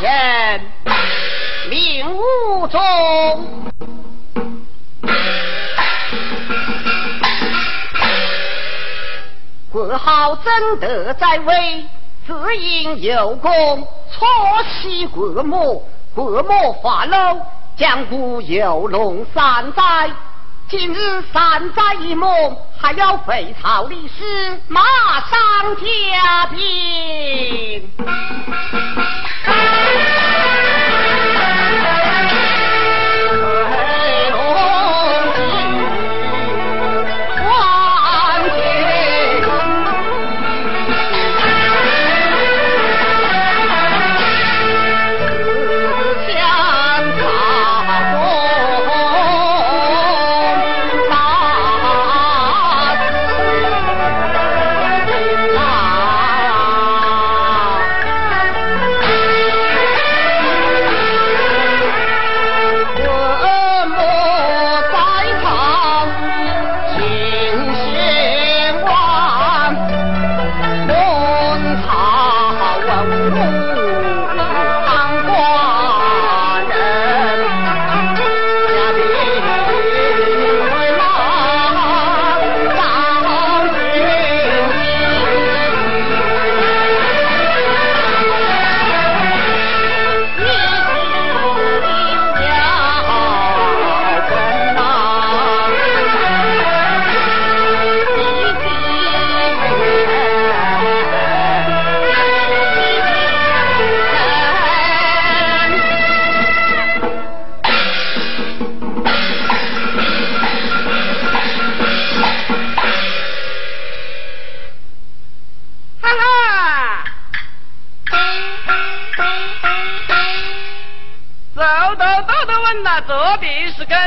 人命无宗，国号真德在位，只因有功，错袭国母，国母发怒，将故有龙三载。今日三载一梦，还要废朝立史，马上加兵。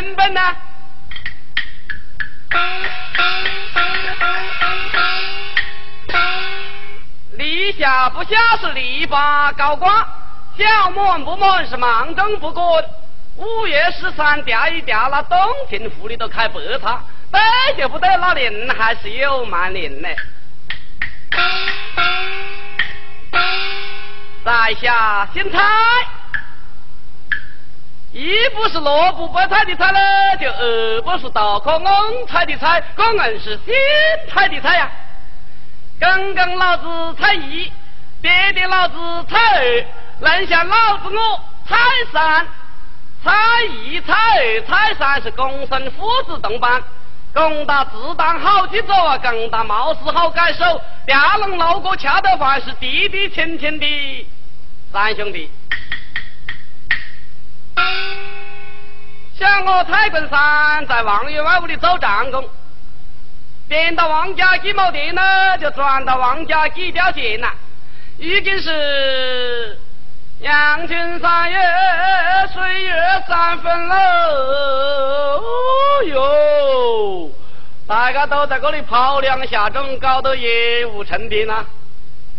根本呢？立下不下是篱笆高挂，小满不满是忙中不滚。五月十三调一调，那洞庭湖里都开白茶，对就不对，那林还是有蛮灵呢。在下姓蔡。一不是萝卜白菜的菜了，就二不是大可翁菜的菜，可硬是新菜的菜呀。刚刚老子菜一，别的老子菜二，能像老子我菜三，菜一、菜二、菜三是公孙父子同班，公打自当好去走啊，公打貌似好改手，调龙路过恰得饭是弟弟亲亲的三兄弟。像我蔡根山在王员外屋里做长工，点到王家几亩地呢，就转到王家几吊钱呐。已经是阳春三月，水月三分喽。哦哟，大家都在这里跑两下种，搞得业务成片呐。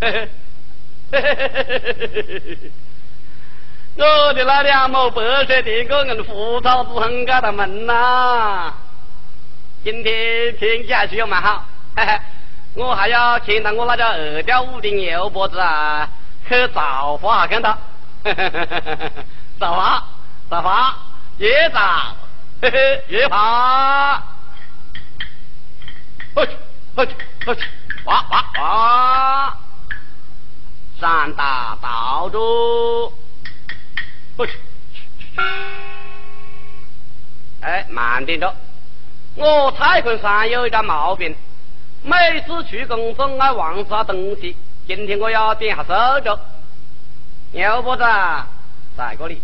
嘿嘿，嘿嘿嘿嘿嘿嘿嘿。我的那两亩白水地，个人胡草之很给他门呐。今天天气还是有蛮好，嘿嘿。我还要牵到我那叫二吊五的牛脖子啊，去造化看到，造化，造化，越造，嘿嘿，越爬，去去去，哇哇哇，山大道不，去，哎，慢点着，我蔡昆山有一个毛病。每次去工作爱忘啥东西，今天我要点下手脚。牛脖子在这里，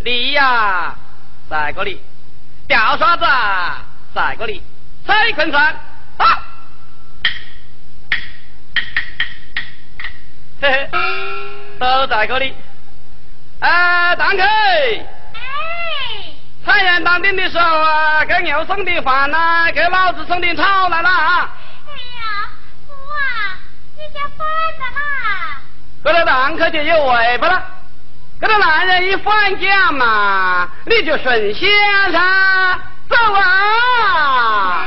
梨呀在这里，吊刷子在这里，蔡昆山啊，嘿嘿，都在这里。哎，堂客。哎太阳当兵的时候啊，给牛送点饭呐，给老子送点草来了啊！哎呀，父啊，你家饭了啦？这个堂客就有尾巴了，这个男人一放假嘛，你就顺心噻，走啊！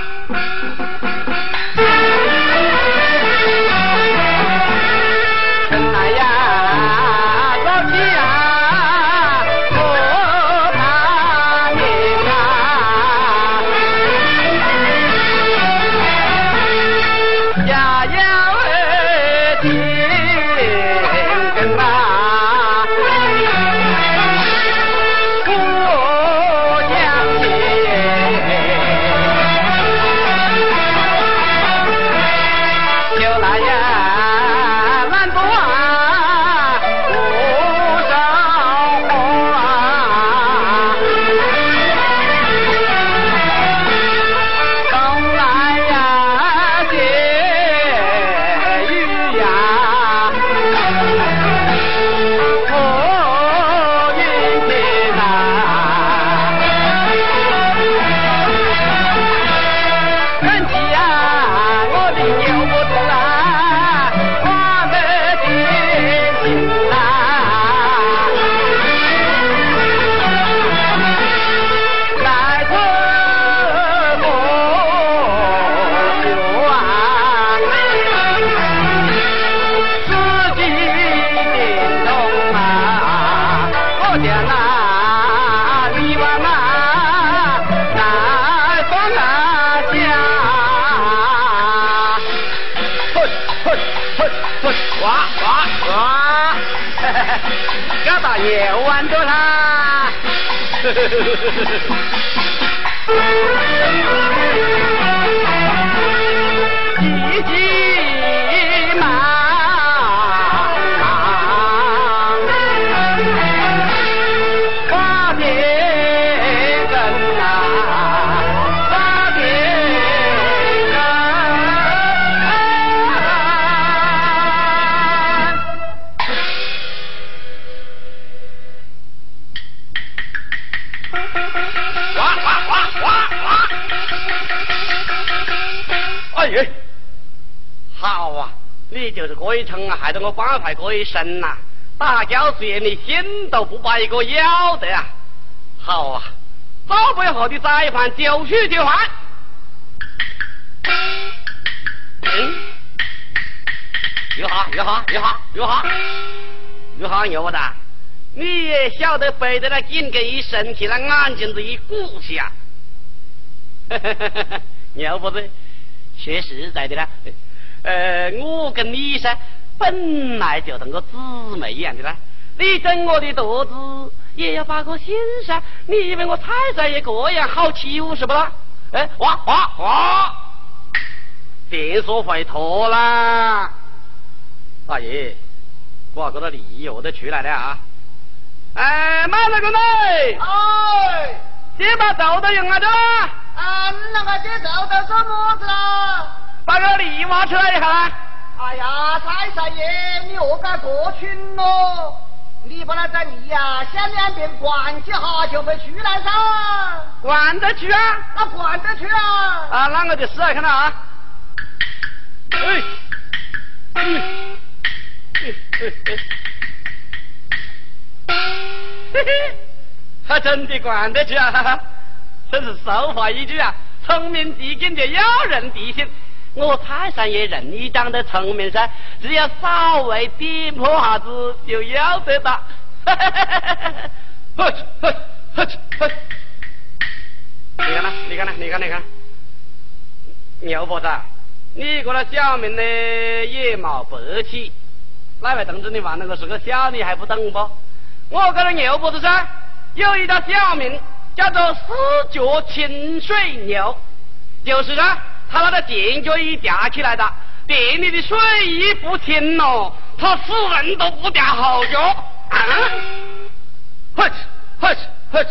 害得我反派过一身呐！打交时你心都不把一个要得啊！好啊，早背后的宰饭就去就饭。嗯，玉哈玉哈玉哈玉哈玉哈牛子，你也晓得背着那紧跟一升起，那眼睛子一鼓起啊！牛不子，说实在的啦，呃，我跟你噻。本来就同个姊妹一样的啦，你整我的肚子也要把个心噻。你以为我彩彩也这样好欺负是不啦？哎，哇哇哇！电说会脱啦！大爷，我这个礼物都出来了啊！哎，马大哥呢？哎，先把豆豆用啊着。啊，你那个先豆豆做么子啦？把个梨挖出来一下啦。哎呀，太少爷，你何该过去咯？你把那在你呀，向两边灌几下就会出来噻。灌得去啊？那灌得去啊？啊，那我就试下看到啊。嘿嘿，还真的灌得去啊！哈哈，真是俗话一句啊，聪明机警就要人地心。我泰山爷认你长得聪明噻，只要稍微点破下子就要得到。呵呵呵呵，你看呐，你看呐，你看，你看，牛婆子，你个那小命呢也冇白起，哪位同志你玩那个是个小你还不懂不？我个那牛婆子噻，有一条小名叫做四脚清水牛，就是呢，他那个前脚一吊起来的，店里的水一不停咯，他死人都不掉后脚。啊！嘿哧呵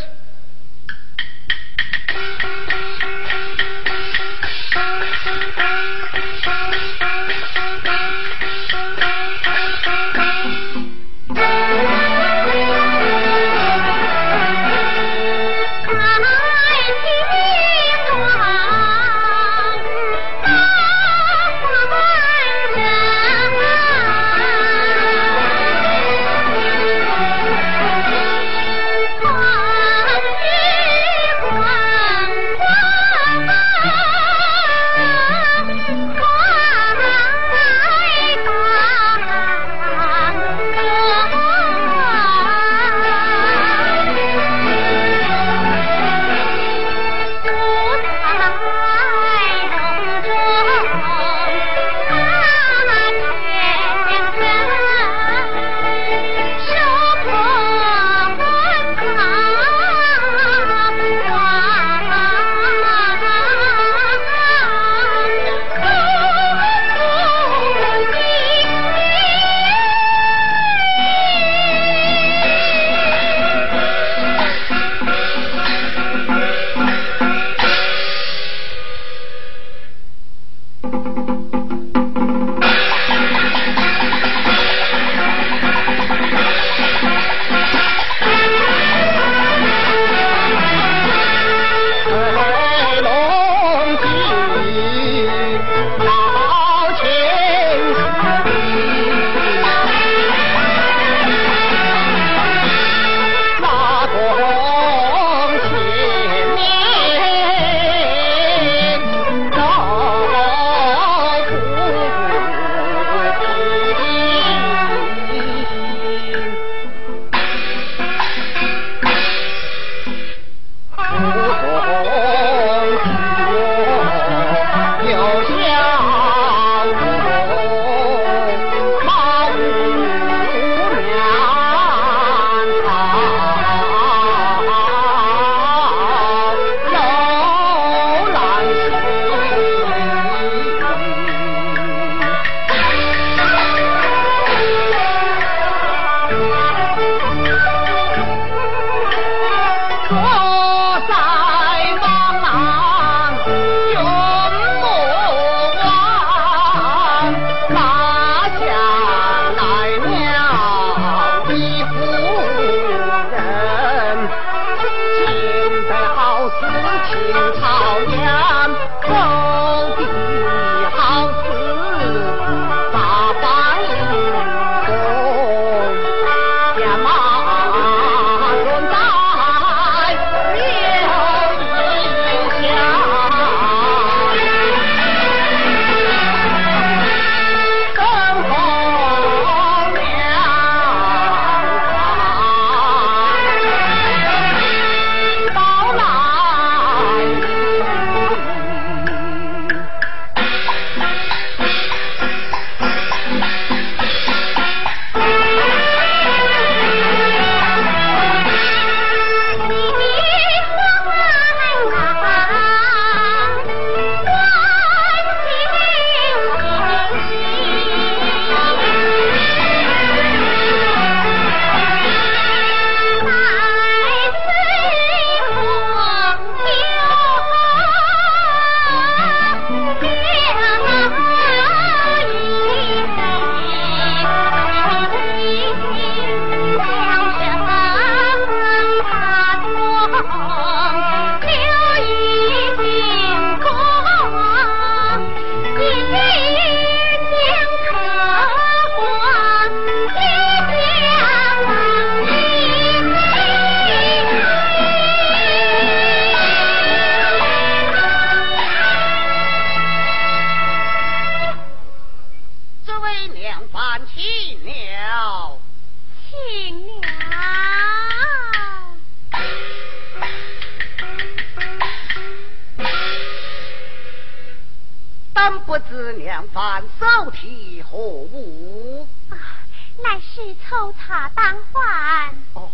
乃是抽茶当饭。哦，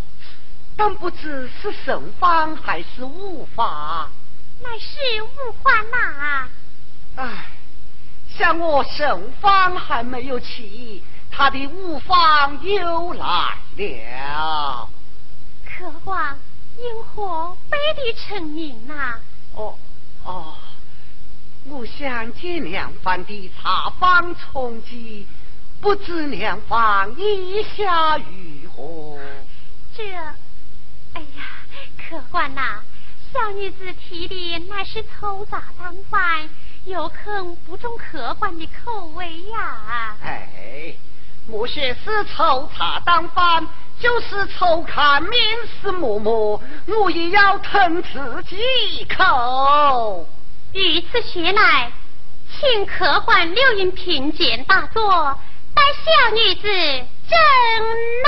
但不知是圣方还是无法？乃是五环呐。唉，像我圣方还没有起，他的五方又来了。客官因何背地成名呐？哦哦，我想借两番的茶坊充饥，不知两方意下如何？这，哎呀，客官呐，小女子提的乃是粗茶当饭，有恐不中客官的口味呀。哎，莫说是粗茶当饭，就是粗看面食馍馍，我也要吞自己一口。于此学来，请客官留影品鉴大作，那小女子真乃。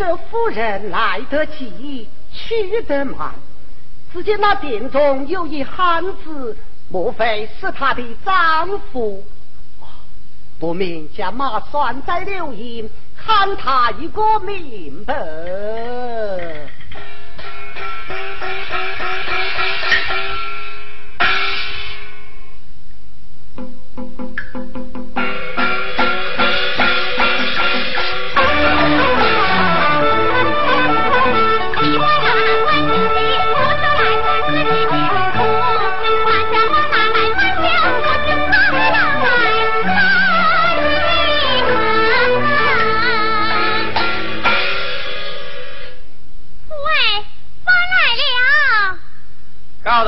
这夫人来。得急，去得慢。只见那殿中有一汉子，莫非是他的丈夫？不明将马拴在柳荫，喊他一个明白。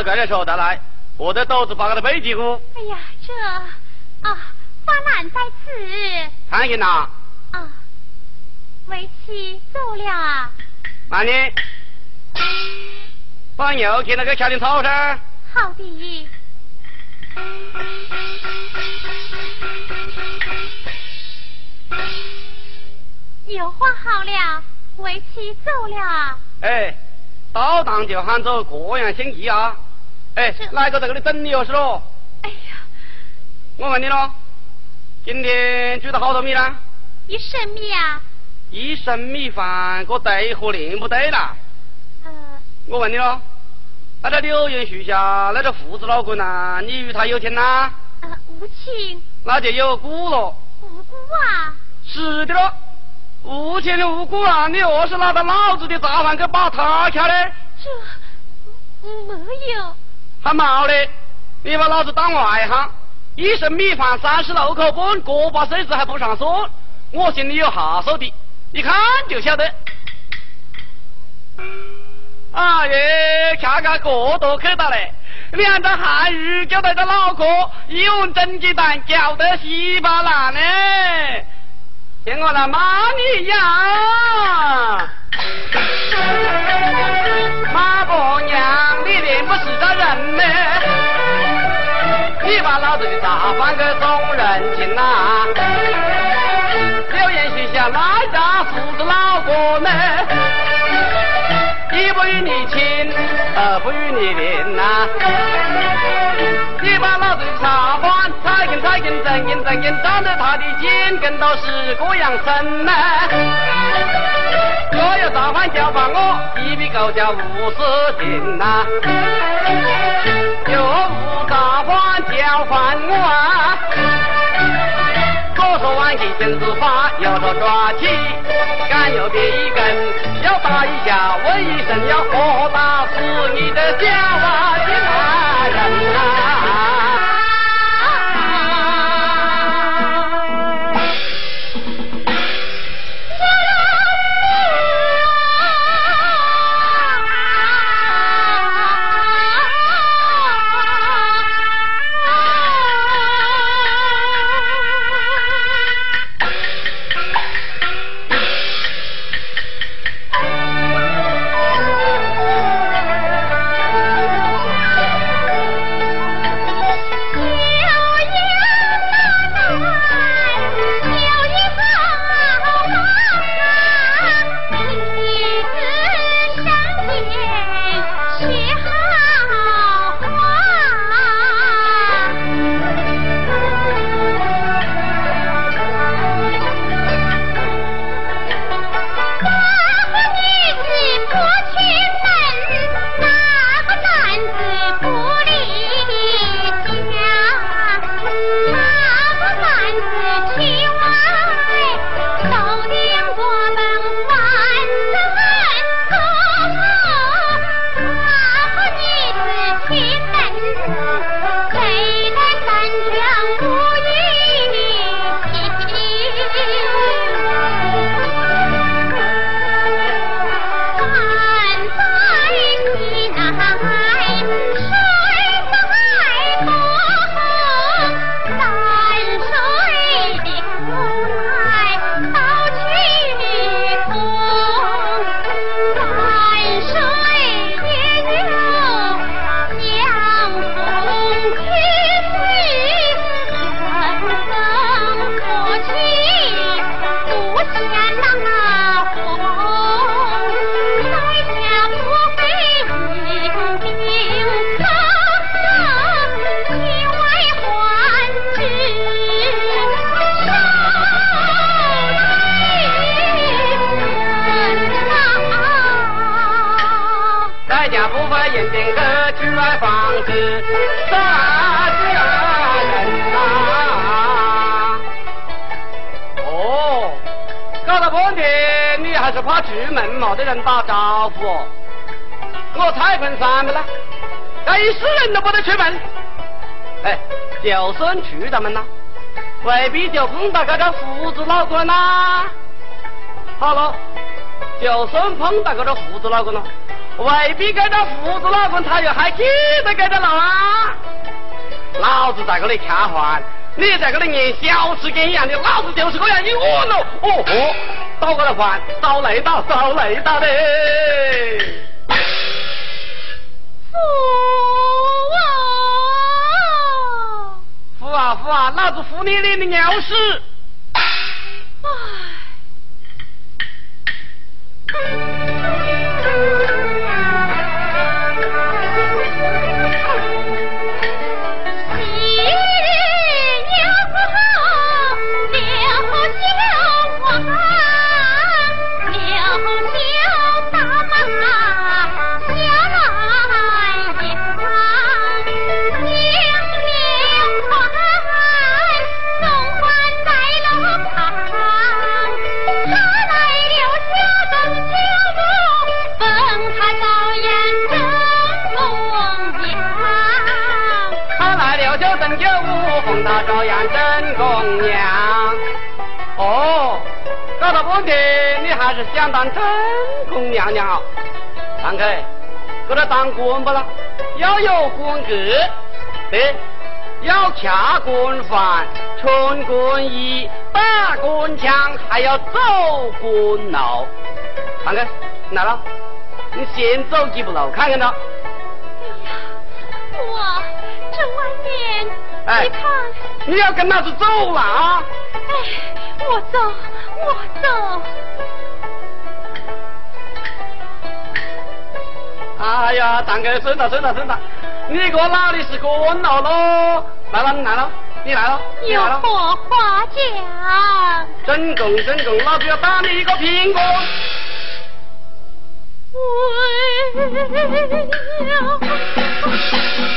子贵的时候再来，我的豆子发个的背脊骨。哎呀，这啊，发难在此。看见呐？啊，为妻走了啊。慢点，把牛给那个下点草噻。好的。牛画好了，为妻走了。哎，到当就喊走，各样心意啊！哎，哪个在这里等你哟？是喽？哎呀，我问你喽，今天煮的好多米呢？一升米啊。一升米饭，个对和另不对啦？呃。我问你喽，那个柳荫树下那个胡子老倌呐，你与他有情呐？呃，无情。那就有故了。无辜啊？是的喽。无情的无辜啊！你又是拿着老子的杂饭去把他掐的？这没有，还毛的！你把老子当外行，一升米饭三十六口半，个把碎子还不上算，我心里有下数的，一看就晓得。哎呀，恰个个都去到嘞，两个汉语交代着脑壳，一碗蒸鸡蛋搅得稀巴烂呢。听我来骂你呀！马婆娘，不是个人呢？你把老子的茶饭给送人情呐？有言许下哪家父子老哥呢？一不与你亲，二不与你邻呐？你把老子的茶饭踩根踩根，正根正根，长得他的肩根都是个样深呐。若有茶饭交还我，一笔勾销无事情呐。若无茶饭交还我啊，左手挽起绳子发，右手抓起杆又别一根，要打一下问一声，要喝打死你的小娃的男人怕出门没得人打招呼，我踩盆山的呢？这一世人都不得出门。哎，就算出得门呐，未必就碰到这个胡子老倌啦。好了，就算碰到这个胡子老倌了，未必这个胡子老倌他又还记得这个人啊。老子在这里看饭，你在这里念小吃间一样的，老子就是这样一窝喽。哦哦。倒过来饭，遭雷到，遭雷到的。父啊！父啊父啊，老子服你脸的鸟屎！他照样真公娘。哦，搞了半天，你还是想当真公娘娘啊？堂客，给他当官不啦？要有官格，对，要掐官饭、穿官衣、打官腔，还要走官路。堂客，来了，你先走几步路，看看他。你看，你要跟老子走了啊！哎，我走，我走。哎呀，大哥，真的，真的，真的，你个哪里是官老喽？来了，你来了，你来了，有何话讲？真公，真公，老子要打你一个苹果。看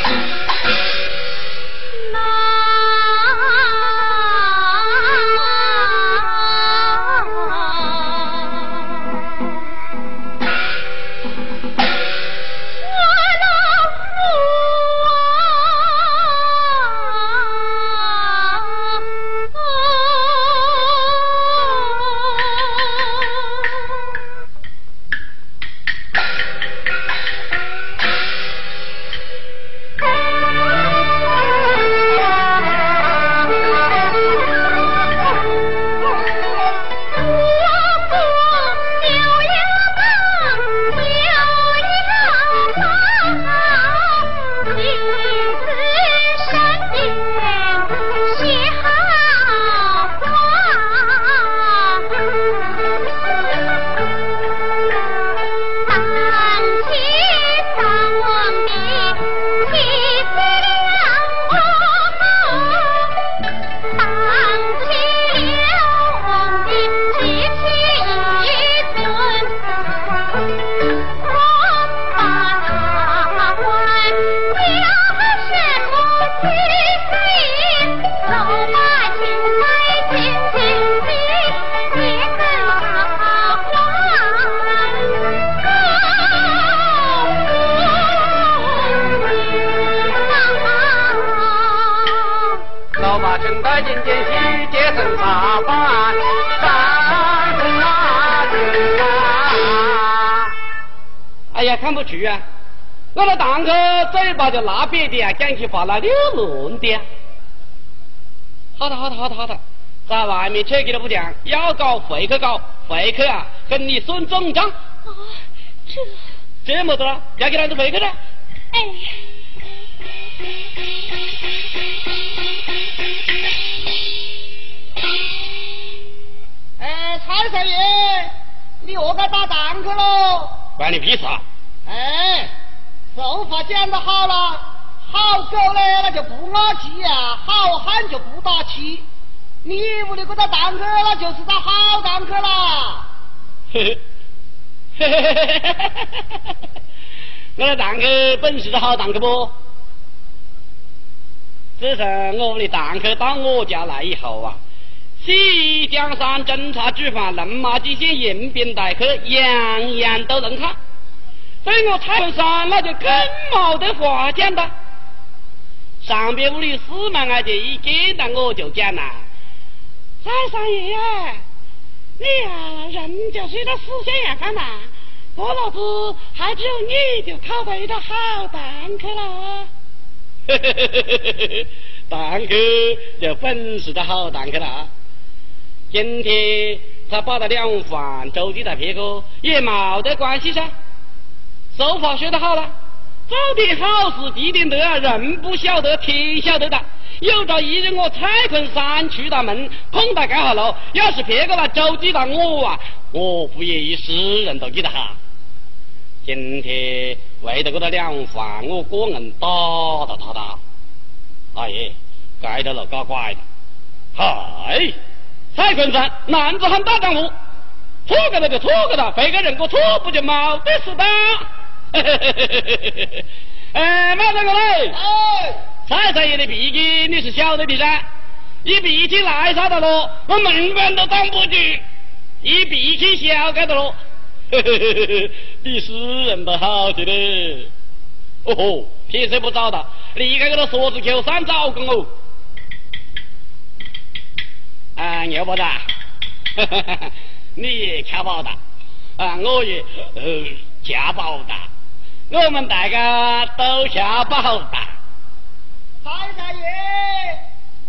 去啊！我那堂客嘴巴就那瘪的啊，讲起话来溜乱的。好的，好的，好的，好的，在外面扯给都不讲，要搞回去搞，回去啊，跟你算总账。啊，这这么多了，要给哪子回去呢？哎。哎，蔡少爷，你又该打堂客喽？关你屁事啊！哎，俗话讲得好了，好狗呢那就不咬鸡啊，好汉就不打气。你屋里这个堂客那就是 个好堂客啦。嘿嘿，嘿嘿嘿嘿嘿嘿嘿嘿嘿我的堂客本是好堂客不？自从我们的堂客到我家来以后啊，西江山侦查主犯、龙马底线迎宾待客，样样都能看。对我蔡文山那就更冇得话讲了。上边屋里四门阿姐一见到我就讲啦：“蔡三爷，你呀人就睡到死下样干嘛？我老子还只有你就考对了好蛋去了。嘿嘿嘿嘿嘿嘿，蛋壳就本事的好蛋壳了。今天他把他两饭周地在别个，也冇得关系噻。俗话说得好了，做点好事积点德，人不晓得天晓得的。有朝一日我蔡昆山出大门，碰到这下路，要是别个来周地了我啊，我不也一世人都记得哈。今天为了这个两饭，我个人打打打打，哎呀，该着了搞怪了，嗨！蔡坤山，男子汉大丈夫，错个了就错个了，非个认个错不就冇得事的？哎，马大哥嘞！哎，蔡三爷的脾气你是晓得的噻，一脾气来啥的咯，我门关都挡不住；一脾气小该的咯，比死人都好些嘞。哦吼，撇车不找到，离开这个锁子口山找工哦。啊，牛包大，你也吃饱的，啊，我也呃吃饱的，我们大家都吃饱的。蔡三爷，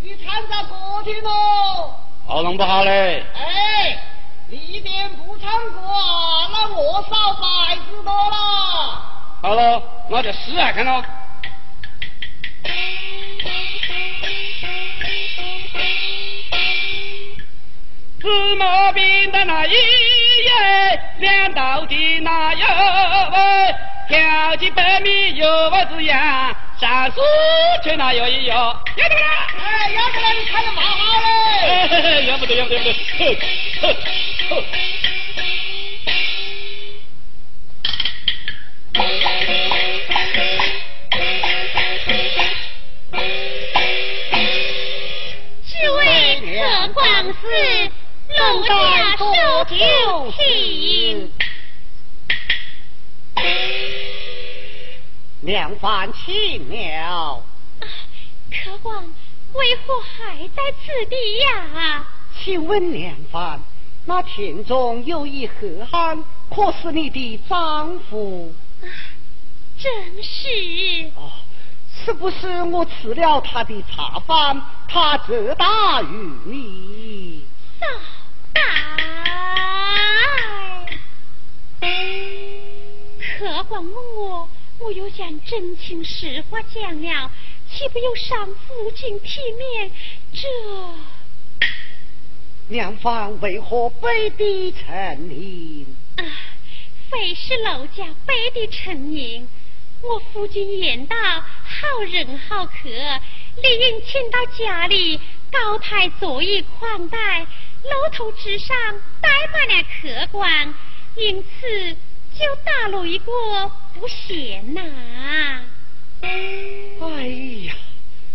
你参加歌厅喽？喉咙不好嘞，哎，里边不唱歌啊，那我少摆子多了。好了，我就试下看咯。芝麻饼的那一夜，两道的那哟喂，挑起白米油我子呀，上树去那摇一摇，摇得啦！哎，要不然你看的蛮好嘞。嘿嘿，要不得，要不得，要不得，呵呵呵。只为客官司，龙家手酒请。两饭请了，客官为何还在此地呀？请问两饭，那田中有一河汉，可是你的丈夫？啊，真是。哦，是不是我吃了他的茶饭，他责打于你？少爱。客官问我，我又将真情实话讲了，岂不又伤父亲体面？这两方为何背地成林？啊，非是楼家背地成名。我夫君言道，好人好客，理应请到家里，高台座椅款待，楼头之上摆满了客官，因此就打了一个不嫌呐、哎呀，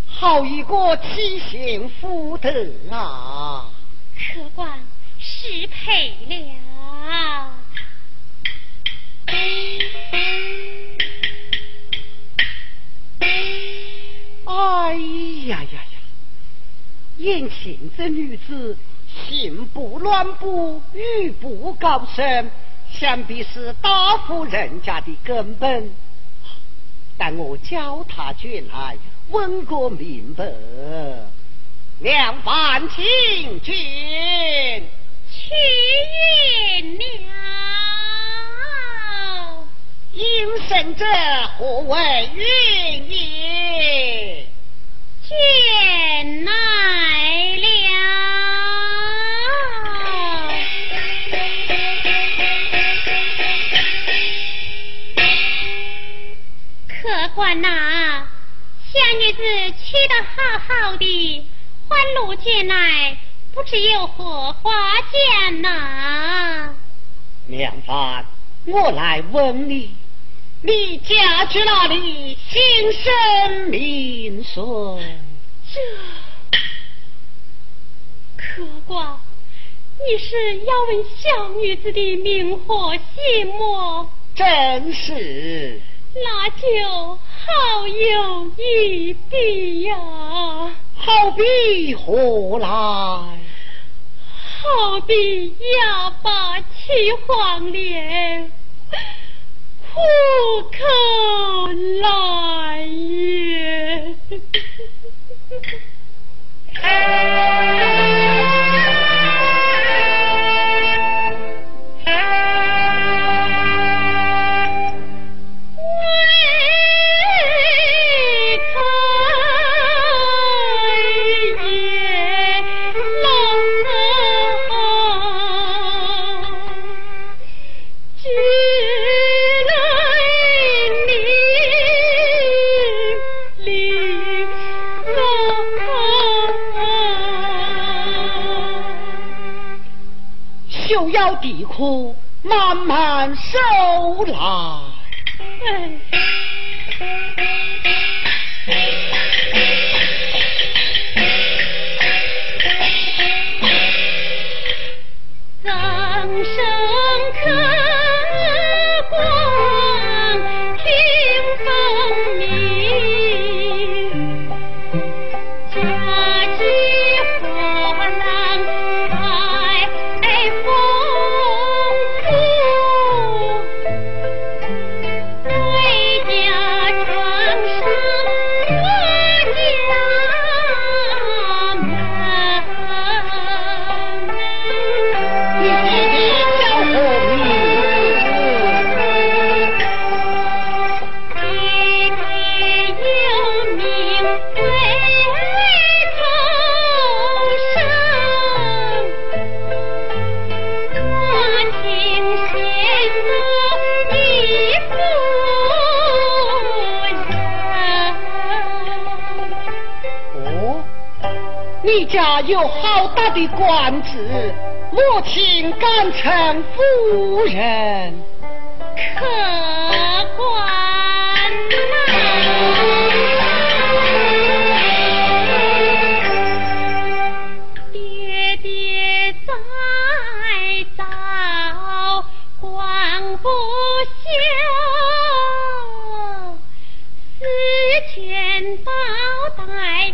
好一个七贤夫德啊！客官失陪了。哎呀呀呀！眼前这女子行不乱步，语不高声，想必是大户人家的根本。但我叫他进来，问个明白。两饭请君，去了。应生者何为云也？见来了。官呐、小女子娶得好好的，欢路进来，不知有何花见呐？娘子，我来问你，你家住哪里？姓甚名谁？这客官，你是要问小女子的名和姓么？正是。那就好有一比呀、好比何来？好比哑巴吃黄连。苦口来也。地库慢慢收来。家有好大的官职，母亲敢称夫人，可惯呐？爹爹在早光不休，丝绢包袋。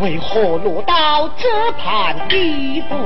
为何落到这盘地步？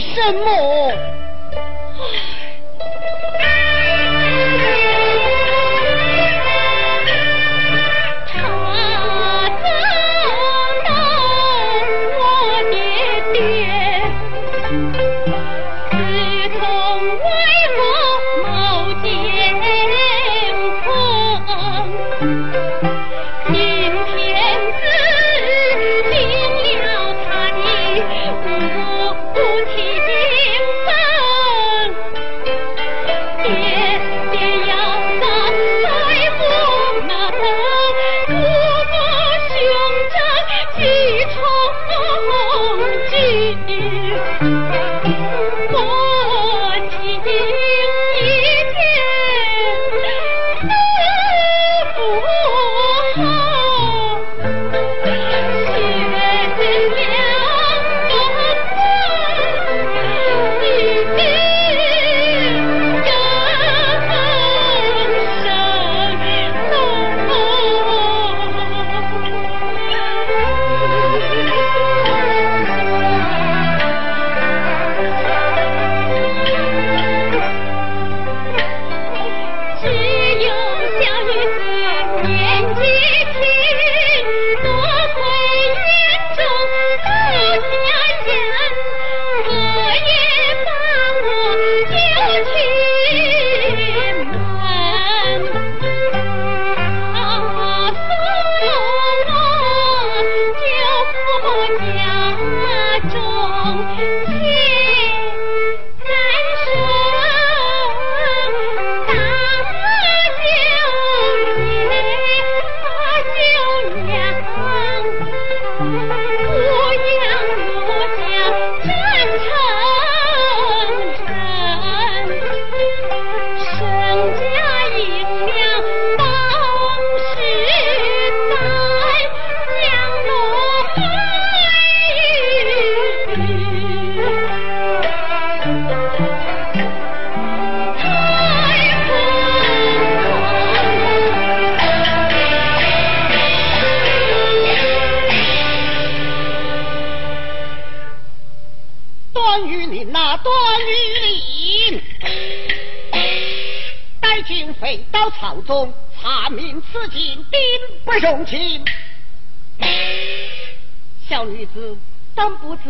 什么？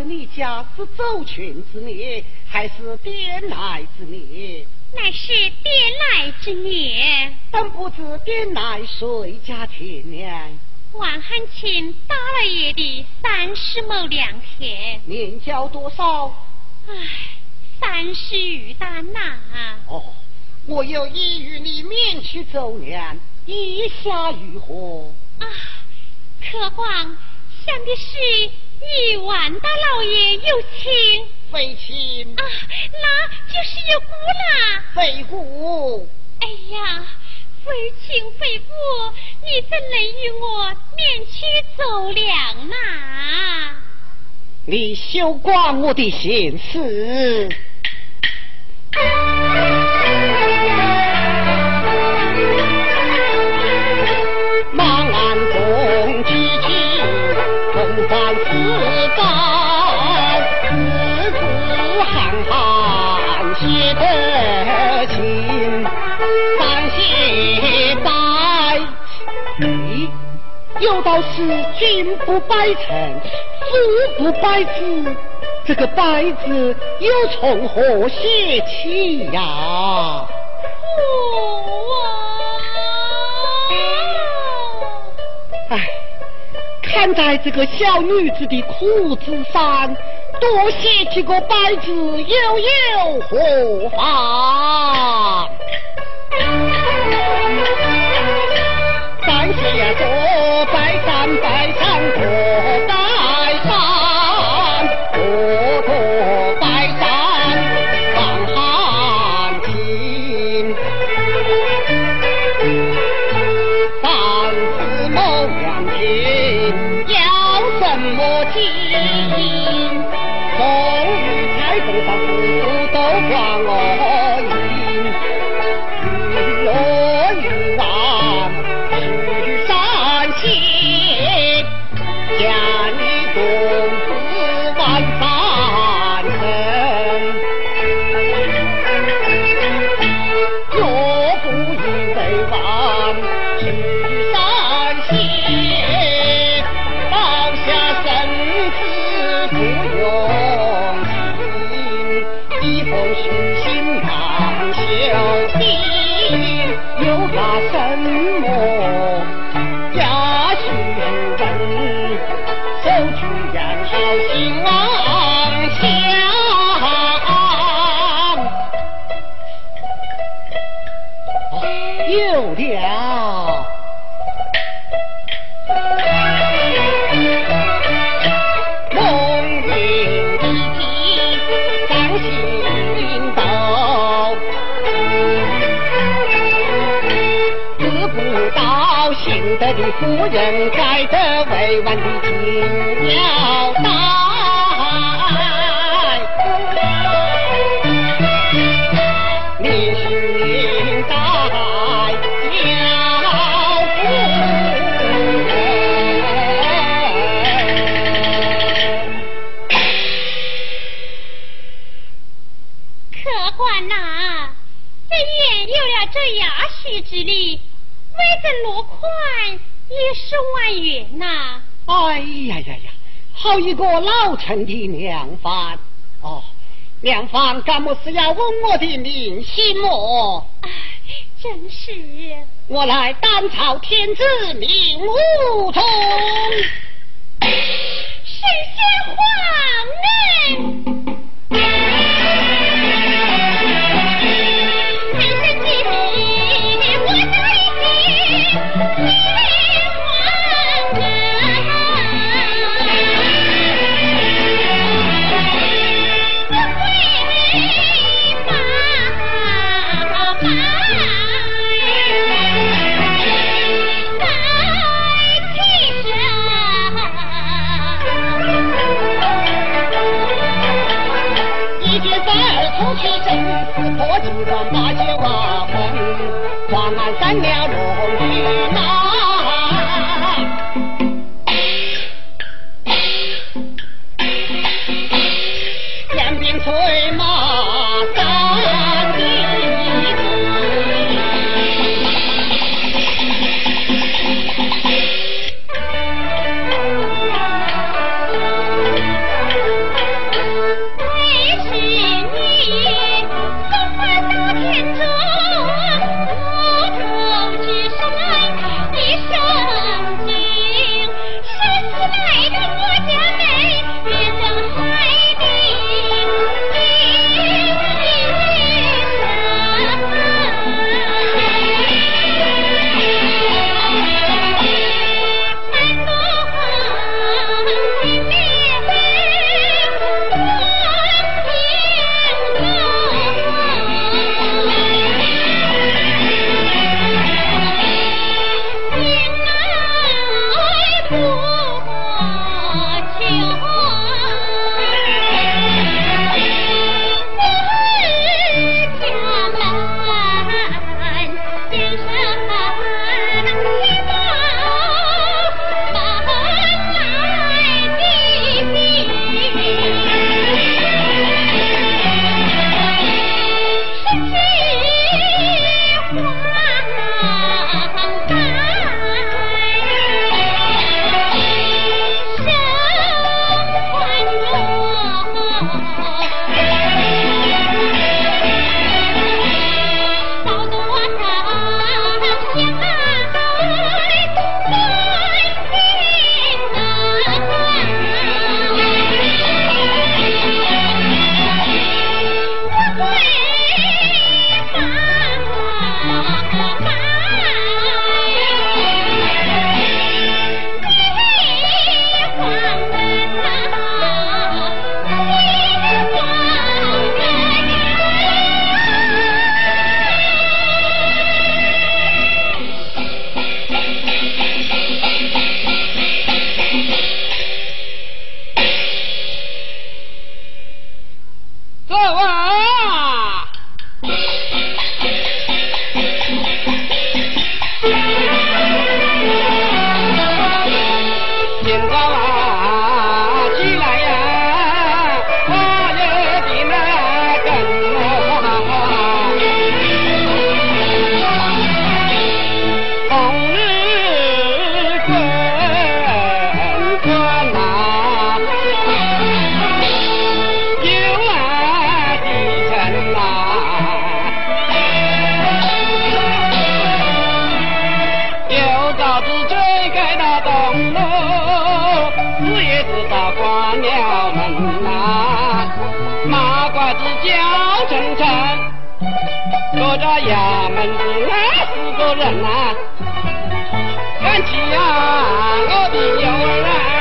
你家是走群之孽，还是点来之孽？乃是点来之孽。但不知点来谁家田娘？王汉卿大老爷的三十亩良田。年交多少？唉，三十余担呐。哦，我有意与你免去走娘，意下如何？啊，客官想的是与万大老爷有情。非亲。啊，那就是有故啦。非故。哎呀。非亲非故，你怎能与我免去走粮呢？你休管我的闲事。是君不拜臣，父不拜子，这个拜字又从何写起呀？父啊！哎，看在这个小女子的苦字上，多写几个拜字又有何妨？三谢多，拜山拜山多夫人该得委婉的请交代，你是代小夫人。客官呐，这院有了这雅许之力，未曾落款。万元呐！哎呀呀呀，好一个老臣的娘方哦！娘方，干么事要问我的名姓么？哎，真是。我来单朝天子名武宗，神仙皇恩。衙门里来四个人呐，赶起啊，我的牛儿啊。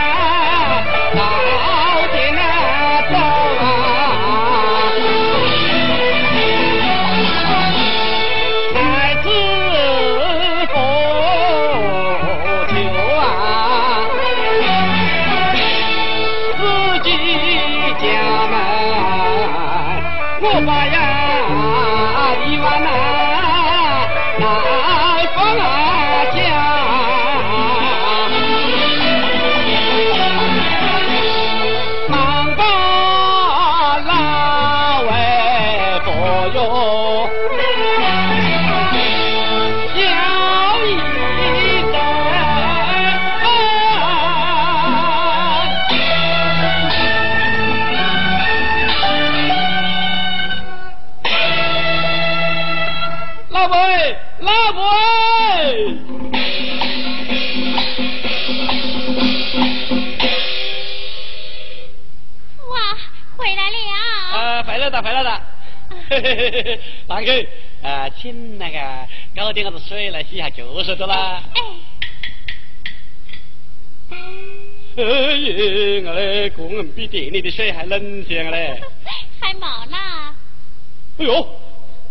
大哥，啊，请那个搞点个子水来洗下就是的啦。哎呀，我嘞个人比店里的水还冷些嘞。还冒呢。哎呦！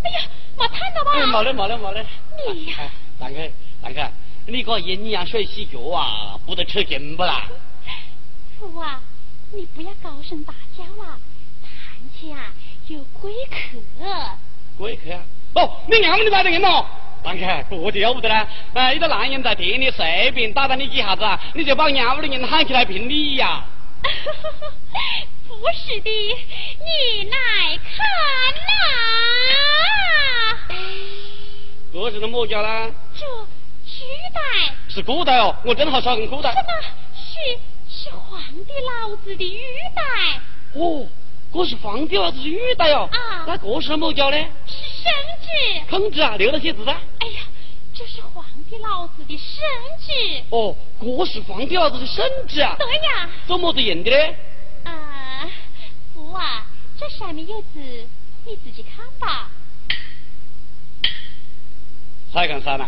哎呀，冒烫了吧？冒了，冒了，冒了。你呀，大哥，大哥，你个阴阳水洗脚啊，不得吃劲不啦？父啊，你不要高声大叫了，堂前啊有贵客。贵客啊！哦，你娘们的来的人哦？当客，这就要不得了。哎，一个男人在店里随便打打你几下子，你就把娘们的人喊起来评理呀？不是的，你来看呐、啊。这是什么家呢？这玉代是古代哦，我正好穿古代。什么？是是皇帝老子的玉带。哦。这是皇帝老子的玉带哦。啊那这是么叫呢？是圣旨。孔子啊，留了些字噻。哎呀，这是皇帝老子的圣旨。哦，这是皇帝老子的圣旨啊。对呀。怎么子印的呢？啊，福啊，这上面有字，你自己看吧。蔡干山呐，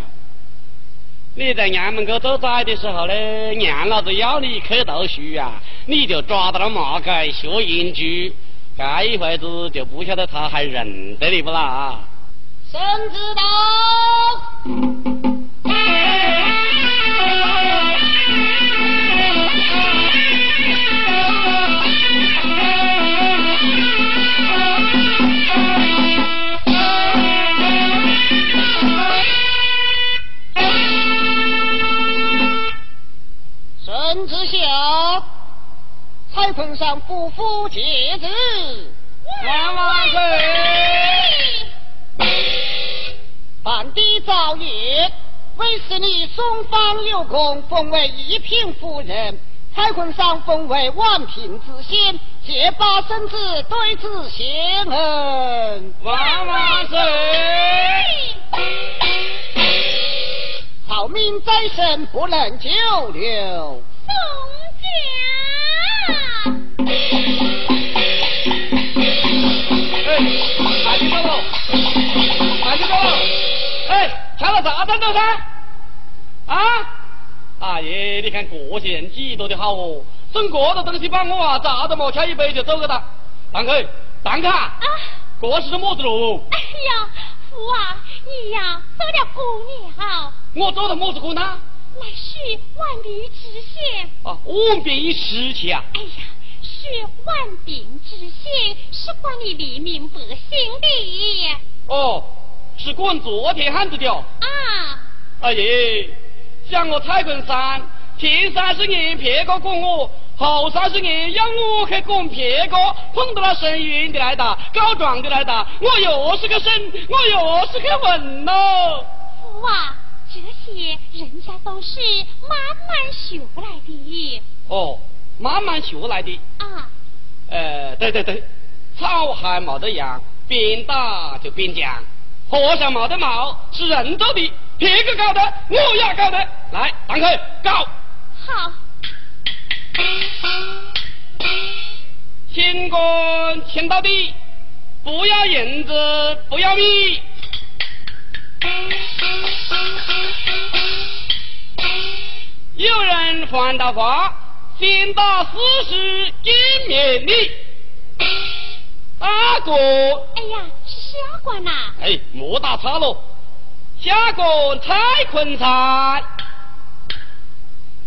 你在衙门口走窄的时候呢，娘老子要你去读书啊，你就抓到了马街学英句，这一会子就不晓得他还认得你不啦？圣旨到。圣旨下，蔡坤上夫妇节日，万万岁！半地造业，为使你松方有功，封为一品夫人。蔡坤上封为万品知县，借把圣旨对子贤恩，万万岁！好命在身，不能久留。宋哎，瞧到啥子了噻？啊？大爷，你看这些人几多的好哦，整这个东西把我啊砸都没敲一杯就走个哒。让开，让开！啊！这是么子喽？哎呀，父啊，你呀走了姑娘，我走了么子姑呢？来是万病知县。啊，万病吃起啊！哎呀，是万病之县，是管理黎民百姓的。哦，是管昨天汉子的哦。啊，哎耶，像我蔡坤山，前三十年别个管我，后三十年要我去管别个，碰到了生冤的来打，告状的来打，我又是个神，我又是个文喽。父啊，这些人家都是慢慢学来的。哦，慢慢学来的。啊，呃，对对对，草还没得样，边打就边讲。和尚没得毛，是人做的，别个搞的，我也搞的。来，让开，搞。好，清官清到底，不要银子，不要米。有人犯到法，先打四十，见面礼。大哥，哎呀，是下官呐、哎，莫打岔喽。下官蔡坤才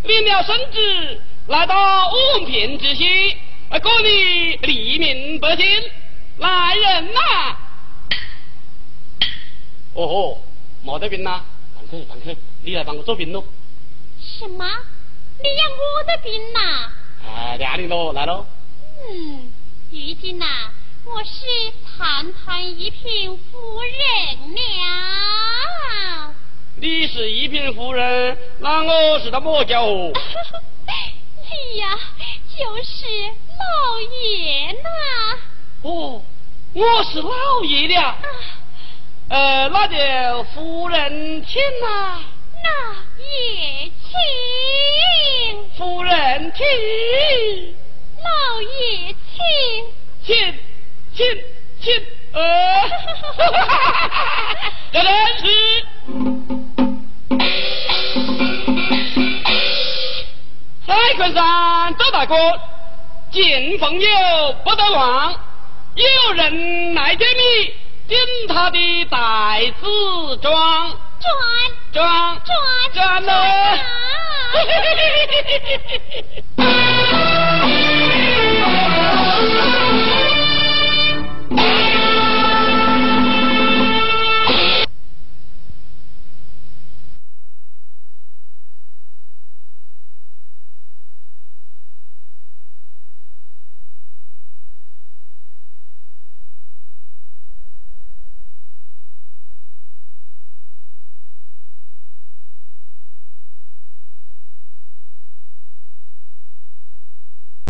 领了圣旨，来到武平知县，呃，管理黎民百姓。来人呐！哦吼，没得病呐，堂客堂客，你来帮我做兵喽。什么？你要我的兵呐、哎，亮你喽，来喽。嗯，如今呐、我是堂堂一品夫人了。你是一品夫人，那我是他么家伙？你 呀，就是老爷呐。哦，我是老爷了。啊，呃，那就夫人请呐、那也请，夫人请，老爷请。请，请，请，呃，这真是。蔡坤山周大哥，见朋友不得忘，有人来见你，进他的袋子装。转装转转了。转